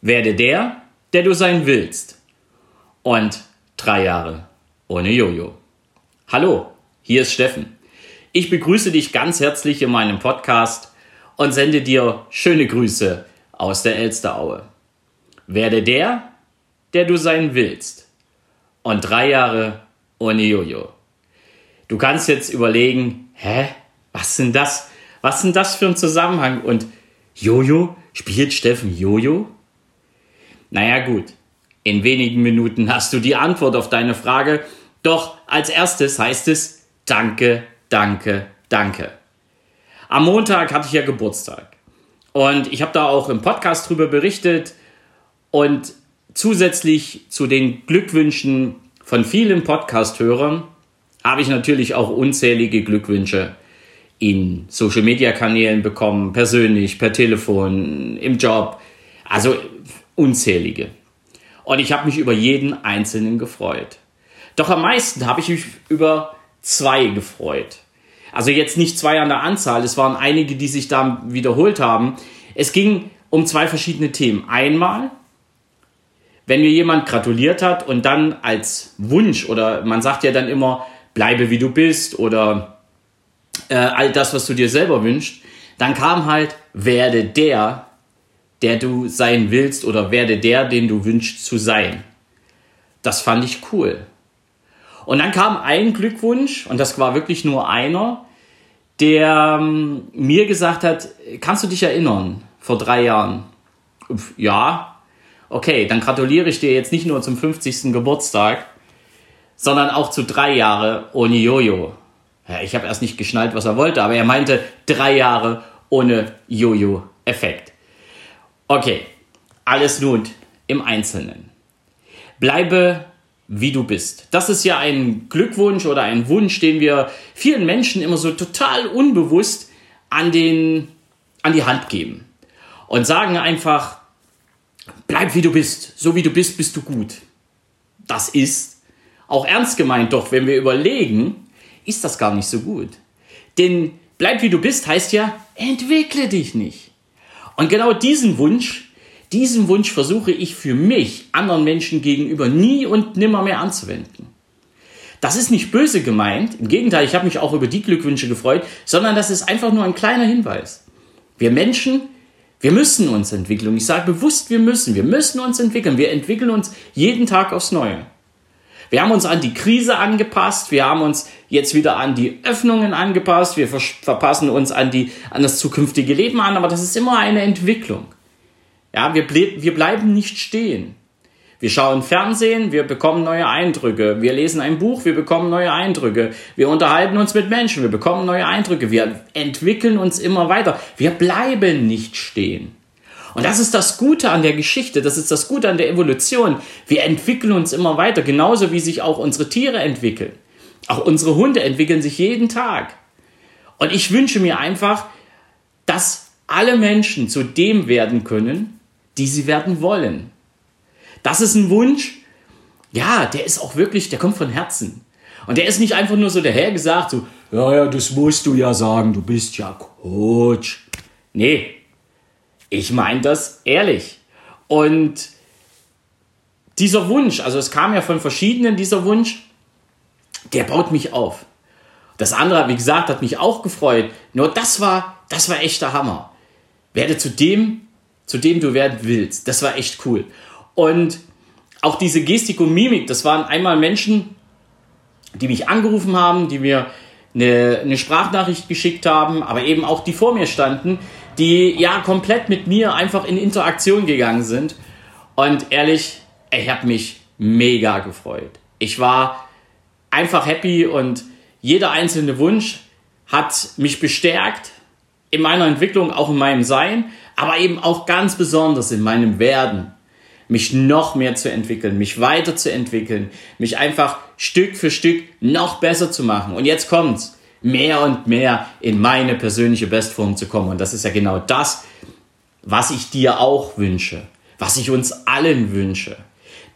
Werde der, der du sein willst. Und drei Jahre ohne Jojo. Hallo, hier ist Steffen. Ich begrüße dich ganz herzlich in meinem Podcast und sende dir schöne Grüße aus der Elsteraue. Werde der, der du sein willst. Und drei Jahre ohne Jojo. Du kannst jetzt überlegen, hä, was sind das? Was sind das für ein Zusammenhang? Und Jojo, spielt Steffen Jojo? Naja gut, in wenigen Minuten hast du die Antwort auf deine Frage. Doch als erstes heißt es Danke, danke, danke. Am Montag hatte ich ja Geburtstag. Und ich habe da auch im Podcast drüber berichtet. Und zusätzlich zu den Glückwünschen von vielen Podcast-Hörern habe ich natürlich auch unzählige Glückwünsche in Social-Media-Kanälen bekommen, persönlich, per Telefon, im Job. Also unzählige. Und ich habe mich über jeden einzelnen gefreut. Doch am meisten habe ich mich über zwei gefreut. Also jetzt nicht zwei an der Anzahl, es waren einige, die sich da wiederholt haben. Es ging um zwei verschiedene Themen. Einmal, wenn mir jemand gratuliert hat und dann als Wunsch oder man sagt ja dann immer, bleibe wie du bist oder äh, all das, was du dir selber wünschst, dann kam halt, werde der, der du sein willst oder werde der, den du wünschst zu sein. Das fand ich cool. Und dann kam ein Glückwunsch, und das war wirklich nur einer, der ähm, mir gesagt hat, kannst du dich erinnern, vor drei Jahren? Ja, okay, dann gratuliere ich dir jetzt nicht nur zum 50. Geburtstag, sondern auch zu drei Jahre ohne Jojo. Ja, ich habe erst nicht geschnallt, was er wollte, aber er meinte drei Jahre ohne Jojo-Effekt. Okay, alles nun im Einzelnen. Bleibe wie du bist. Das ist ja ein Glückwunsch oder ein Wunsch, den wir vielen Menschen immer so total unbewusst an, den, an die Hand geben. Und sagen einfach, bleib wie du bist. So wie du bist, bist du gut. Das ist auch ernst gemeint, doch wenn wir überlegen, ist das gar nicht so gut. Denn bleib wie du bist heißt ja, entwickle dich nicht. Und genau diesen Wunsch, diesen Wunsch versuche ich für mich anderen Menschen gegenüber nie und nimmer mehr anzuwenden. Das ist nicht böse gemeint, im Gegenteil, ich habe mich auch über die Glückwünsche gefreut, sondern das ist einfach nur ein kleiner Hinweis. Wir Menschen, wir müssen uns entwickeln. Ich sage bewusst, wir müssen, wir müssen uns entwickeln. Wir entwickeln uns jeden Tag aufs Neue. Wir haben uns an die Krise angepasst, wir haben uns jetzt wieder an die Öffnungen angepasst, wir verpassen uns an, die, an das zukünftige Leben an, aber das ist immer eine Entwicklung. Ja, wir, ble wir bleiben nicht stehen. Wir schauen Fernsehen, wir bekommen neue Eindrücke. Wir lesen ein Buch, wir bekommen neue Eindrücke. Wir unterhalten uns mit Menschen, wir bekommen neue Eindrücke. Wir entwickeln uns immer weiter. Wir bleiben nicht stehen. Und das ist das Gute an der Geschichte, das ist das Gute an der Evolution. Wir entwickeln uns immer weiter, genauso wie sich auch unsere Tiere entwickeln. Auch unsere Hunde entwickeln sich jeden Tag. Und ich wünsche mir einfach, dass alle Menschen zu dem werden können, die sie werden wollen. Das ist ein Wunsch, ja, der ist auch wirklich, der kommt von Herzen. Und der ist nicht einfach nur so dahergesagt, so, ja, ja, das musst du ja sagen, du bist ja Coach. Nee, ich meine das ehrlich. Und dieser Wunsch, also es kam ja von verschiedenen, dieser Wunsch, der baut mich auf. Das andere, wie gesagt, hat mich auch gefreut. Nur das war, das war echt der Hammer. Werde zu dem, zu dem du werden willst. Das war echt cool. Und auch diese Gestik und Mimik, das waren einmal Menschen, die mich angerufen haben, die mir eine, eine Sprachnachricht geschickt haben, aber eben auch die vor mir standen, die ja komplett mit mir einfach in Interaktion gegangen sind. Und ehrlich, ich habe mich mega gefreut. Ich war einfach happy und jeder einzelne Wunsch hat mich bestärkt in meiner Entwicklung, auch in meinem Sein, aber eben auch ganz besonders in meinem Werden, mich noch mehr zu entwickeln, mich weiterzuentwickeln, mich einfach Stück für Stück noch besser zu machen. Und jetzt kommt's mehr und mehr in meine persönliche Bestform zu kommen. Und das ist ja genau das, was ich dir auch wünsche, was ich uns allen wünsche.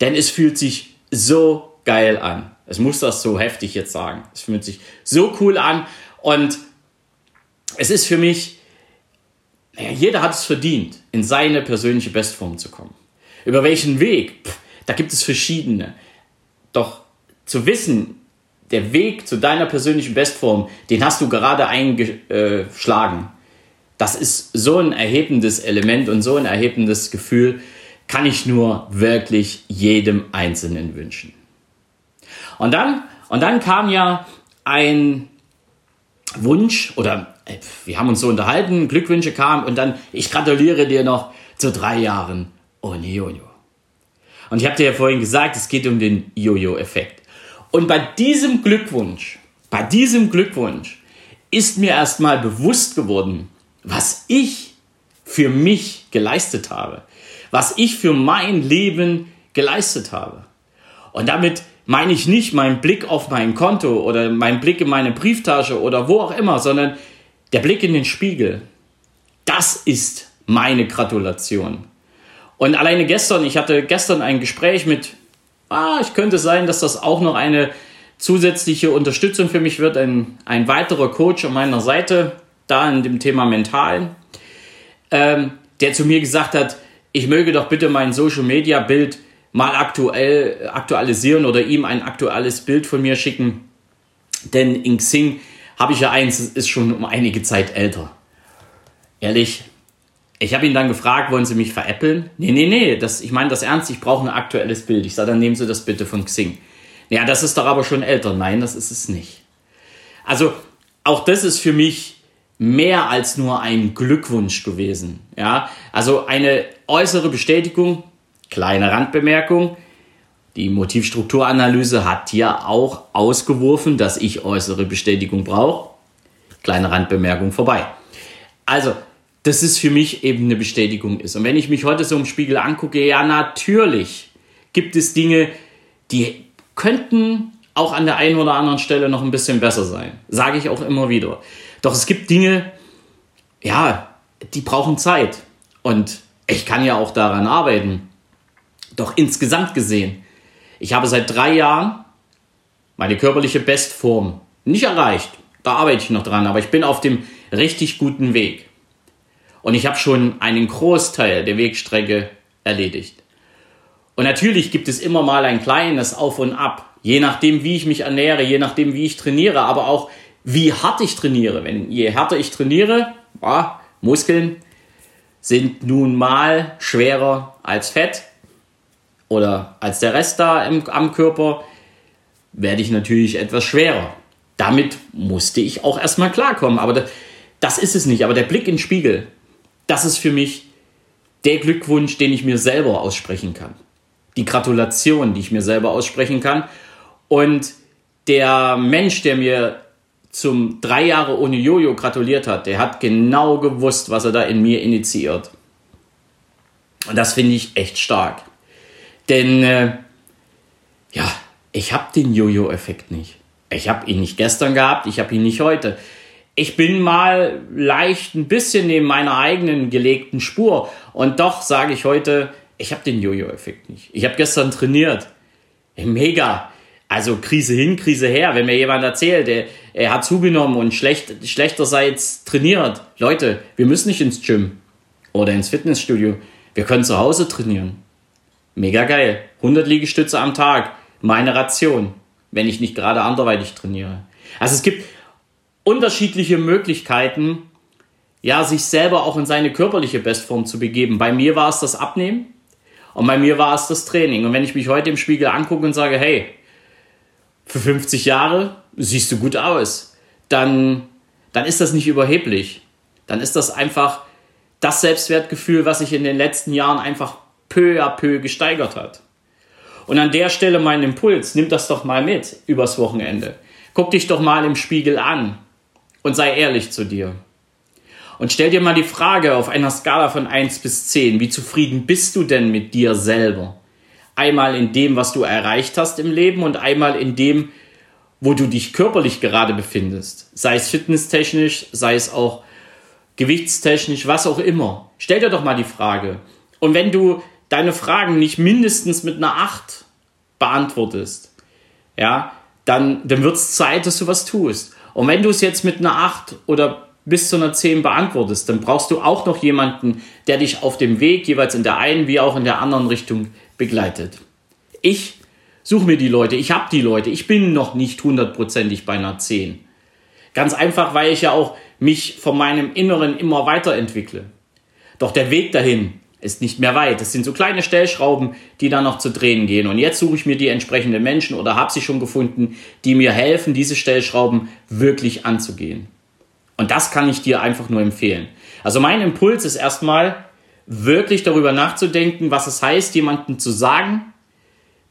Denn es fühlt sich so geil an. Es muss das so heftig jetzt sagen. Es fühlt sich so cool an und es ist für mich, naja, jeder hat es verdient, in seine persönliche Bestform zu kommen. Über welchen Weg? Pff, da gibt es verschiedene. Doch zu wissen, der Weg zu deiner persönlichen Bestform, den hast du gerade eingeschlagen. Das ist so ein erhebendes Element und so ein erhebendes Gefühl, kann ich nur wirklich jedem Einzelnen wünschen. Und dann, und dann kam ja ein Wunsch oder äh, wir haben uns so unterhalten, Glückwünsche kamen und dann, ich gratuliere dir noch zu drei Jahren ohne Jojo. Und ich habe dir ja vorhin gesagt, es geht um den Jojo-Effekt. Und bei diesem Glückwunsch, bei diesem Glückwunsch ist mir erstmal bewusst geworden, was ich für mich geleistet habe, was ich für mein Leben geleistet habe. Und damit meine ich nicht meinen Blick auf mein Konto oder meinen Blick in meine Brieftasche oder wo auch immer, sondern der Blick in den Spiegel. Das ist meine Gratulation. Und alleine gestern, ich hatte gestern ein Gespräch mit, ah, ich könnte sein, dass das auch noch eine zusätzliche Unterstützung für mich wird, ein, ein weiterer Coach an meiner Seite, da in dem Thema Mental, ähm, der zu mir gesagt hat, ich möge doch bitte mein Social Media Bild mal aktuell aktualisieren oder ihm ein aktuelles Bild von mir schicken. Denn in Xing habe ich ja eins, ist schon um einige Zeit älter. Ehrlich, ich habe ihn dann gefragt, wollen Sie mich veräppeln? Nee, nee, nee, das, ich meine das ernst, ich brauche ein aktuelles Bild. Ich sage, dann nehmen Sie das bitte von Xing. Ja, das ist doch aber schon älter. Nein, das ist es nicht. Also, auch das ist für mich mehr als nur ein Glückwunsch gewesen. Ja, also eine äußere Bestätigung, Kleine Randbemerkung. Die Motivstrukturanalyse hat hier auch ausgeworfen, dass ich äußere Bestätigung brauche. Kleine Randbemerkung vorbei. Also, das ist für mich eben eine Bestätigung ist. Und wenn ich mich heute so im Spiegel angucke, ja, natürlich gibt es Dinge, die könnten auch an der einen oder anderen Stelle noch ein bisschen besser sein. Sage ich auch immer wieder. Doch es gibt Dinge, ja, die brauchen Zeit. Und ich kann ja auch daran arbeiten. Doch insgesamt gesehen, ich habe seit drei Jahren meine körperliche Bestform nicht erreicht. Da arbeite ich noch dran, aber ich bin auf dem richtig guten Weg. Und ich habe schon einen Großteil der Wegstrecke erledigt. Und natürlich gibt es immer mal ein kleines Auf und Ab, je nachdem, wie ich mich ernähre, je nachdem, wie ich trainiere, aber auch wie hart ich trainiere. Wenn je härter ich trainiere, boah, Muskeln sind nun mal schwerer als Fett oder als der Rest da im, am Körper, werde ich natürlich etwas schwerer. Damit musste ich auch erstmal klarkommen. Aber das, das ist es nicht. Aber der Blick in den Spiegel, das ist für mich der Glückwunsch, den ich mir selber aussprechen kann. Die Gratulation, die ich mir selber aussprechen kann. Und der Mensch, der mir zum drei Jahre ohne Jojo gratuliert hat, der hat genau gewusst, was er da in mir initiiert. Und das finde ich echt stark. Denn äh, ja, ich habe den Jojo-Effekt nicht. Ich habe ihn nicht gestern gehabt, ich habe ihn nicht heute. Ich bin mal leicht ein bisschen neben meiner eigenen gelegten Spur. Und doch sage ich heute, ich habe den Jojo-Effekt nicht. Ich habe gestern trainiert. Mega. Also Krise hin, Krise her. Wenn mir jemand erzählt, er, er hat zugenommen und schlecht, schlechterseits trainiert. Leute, wir müssen nicht ins Gym oder ins Fitnessstudio. Wir können zu Hause trainieren. Mega geil. 100 Liegestütze am Tag. Meine Ration. Wenn ich nicht gerade anderweitig trainiere. Also es gibt unterschiedliche Möglichkeiten, ja, sich selber auch in seine körperliche Bestform zu begeben. Bei mir war es das Abnehmen und bei mir war es das Training. Und wenn ich mich heute im Spiegel angucke und sage, hey, für 50 Jahre siehst du gut aus, dann, dann ist das nicht überheblich. Dann ist das einfach das Selbstwertgefühl, was ich in den letzten Jahren einfach peu à peu gesteigert hat. Und an der Stelle mein Impuls, nimm das doch mal mit übers Wochenende. Guck dich doch mal im Spiegel an und sei ehrlich zu dir. Und stell dir mal die Frage auf einer Skala von 1 bis 10, wie zufrieden bist du denn mit dir selber? Einmal in dem, was du erreicht hast im Leben und einmal in dem, wo du dich körperlich gerade befindest. Sei es fitnesstechnisch, sei es auch gewichtstechnisch, was auch immer. Stell dir doch mal die Frage. Und wenn du deine Fragen nicht mindestens mit einer 8 beantwortest, ja, dann, dann wird es Zeit, dass du was tust. Und wenn du es jetzt mit einer 8 oder bis zu einer 10 beantwortest, dann brauchst du auch noch jemanden, der dich auf dem Weg jeweils in der einen wie auch in der anderen Richtung begleitet. Ich suche mir die Leute, ich habe die Leute, ich bin noch nicht hundertprozentig bei einer 10. Ganz einfach, weil ich ja auch mich von meinem Inneren immer weiterentwickle. Doch der Weg dahin ist nicht mehr weit. Es sind so kleine Stellschrauben, die dann noch zu drehen gehen. Und jetzt suche ich mir die entsprechenden Menschen oder habe sie schon gefunden, die mir helfen, diese Stellschrauben wirklich anzugehen. Und das kann ich dir einfach nur empfehlen. Also mein Impuls ist erstmal, wirklich darüber nachzudenken, was es heißt, jemandem zu sagen,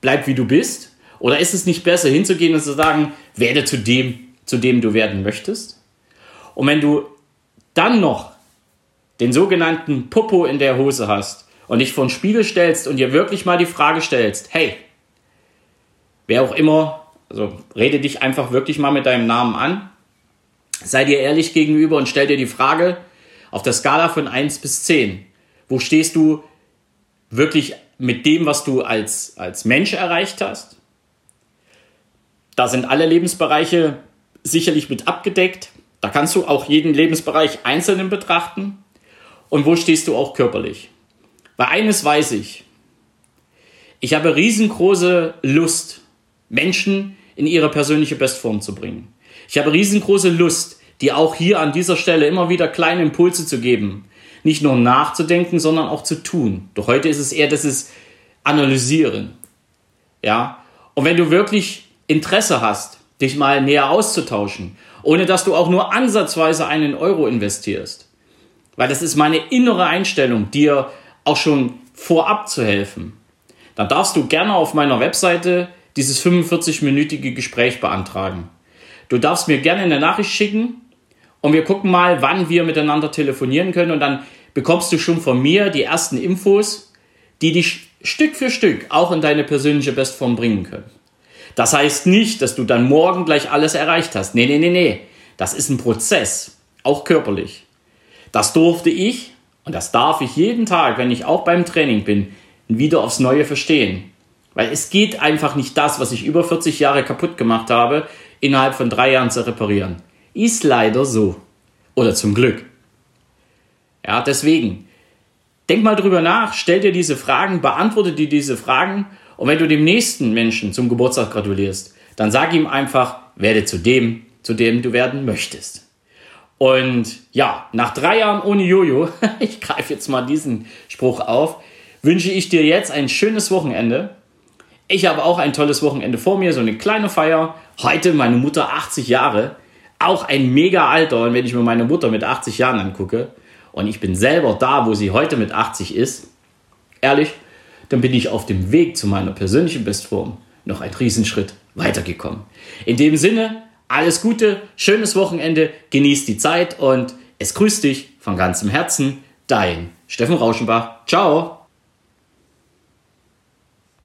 bleib wie du bist. Oder ist es nicht besser hinzugehen und zu sagen, werde zu dem, zu dem du werden möchtest? Und wenn du dann noch den sogenannten Popo in der Hose hast und dich vor den Spiegel stellst und dir wirklich mal die Frage stellst, hey, wer auch immer, also rede dich einfach wirklich mal mit deinem Namen an, sei dir ehrlich gegenüber und stell dir die Frage auf der Skala von 1 bis 10, wo stehst du wirklich mit dem, was du als, als Mensch erreicht hast? Da sind alle Lebensbereiche sicherlich mit abgedeckt. Da kannst du auch jeden Lebensbereich einzeln betrachten und wo stehst du auch körperlich. Weil eines weiß ich, ich habe riesengroße Lust, Menschen in ihre persönliche Bestform zu bringen. Ich habe riesengroße Lust, dir auch hier an dieser Stelle immer wieder kleine Impulse zu geben. Nicht nur nachzudenken, sondern auch zu tun. Doch heute ist es eher ist Analysieren. Ja. Und wenn du wirklich Interesse hast, dich mal näher auszutauschen, ohne dass du auch nur ansatzweise einen Euro investierst, weil das ist meine innere Einstellung, dir auch schon vorab zu helfen, dann darfst du gerne auf meiner Webseite dieses 45-minütige Gespräch beantragen. Du darfst mir gerne eine Nachricht schicken und wir gucken mal, wann wir miteinander telefonieren können und dann bekommst du schon von mir die ersten Infos, die dich Stück für Stück auch in deine persönliche Bestform bringen können. Das heißt nicht, dass du dann morgen gleich alles erreicht hast. Nee, nee, nee, nee. Das ist ein Prozess, auch körperlich. Das durfte ich und das darf ich jeden Tag, wenn ich auch beim Training bin, wieder aufs Neue verstehen. Weil es geht einfach nicht das, was ich über 40 Jahre kaputt gemacht habe, innerhalb von drei Jahren zu reparieren. Ist leider so. Oder zum Glück. Ja, deswegen. Denk mal drüber nach, stell dir diese Fragen, beantworte dir diese Fragen und wenn du dem nächsten Menschen zum Geburtstag gratulierst, dann sag ihm einfach, werde zu dem, zu dem du werden möchtest. Und ja, nach drei Jahren ohne Jojo, ich greife jetzt mal diesen Spruch auf, wünsche ich dir jetzt ein schönes Wochenende. Ich habe auch ein tolles Wochenende vor mir, so eine kleine Feier. Heute meine Mutter 80 Jahre, auch ein mega Alter. Und wenn ich mir meine Mutter mit 80 Jahren angucke und ich bin selber da, wo sie heute mit 80 ist, ehrlich, dann bin ich auf dem Weg zu meiner persönlichen Bestform noch einen Riesenschritt weitergekommen. In dem Sinne, alles Gute, schönes Wochenende, genießt die Zeit und es grüßt dich von ganzem Herzen, dein Steffen Rauschenbach. Ciao!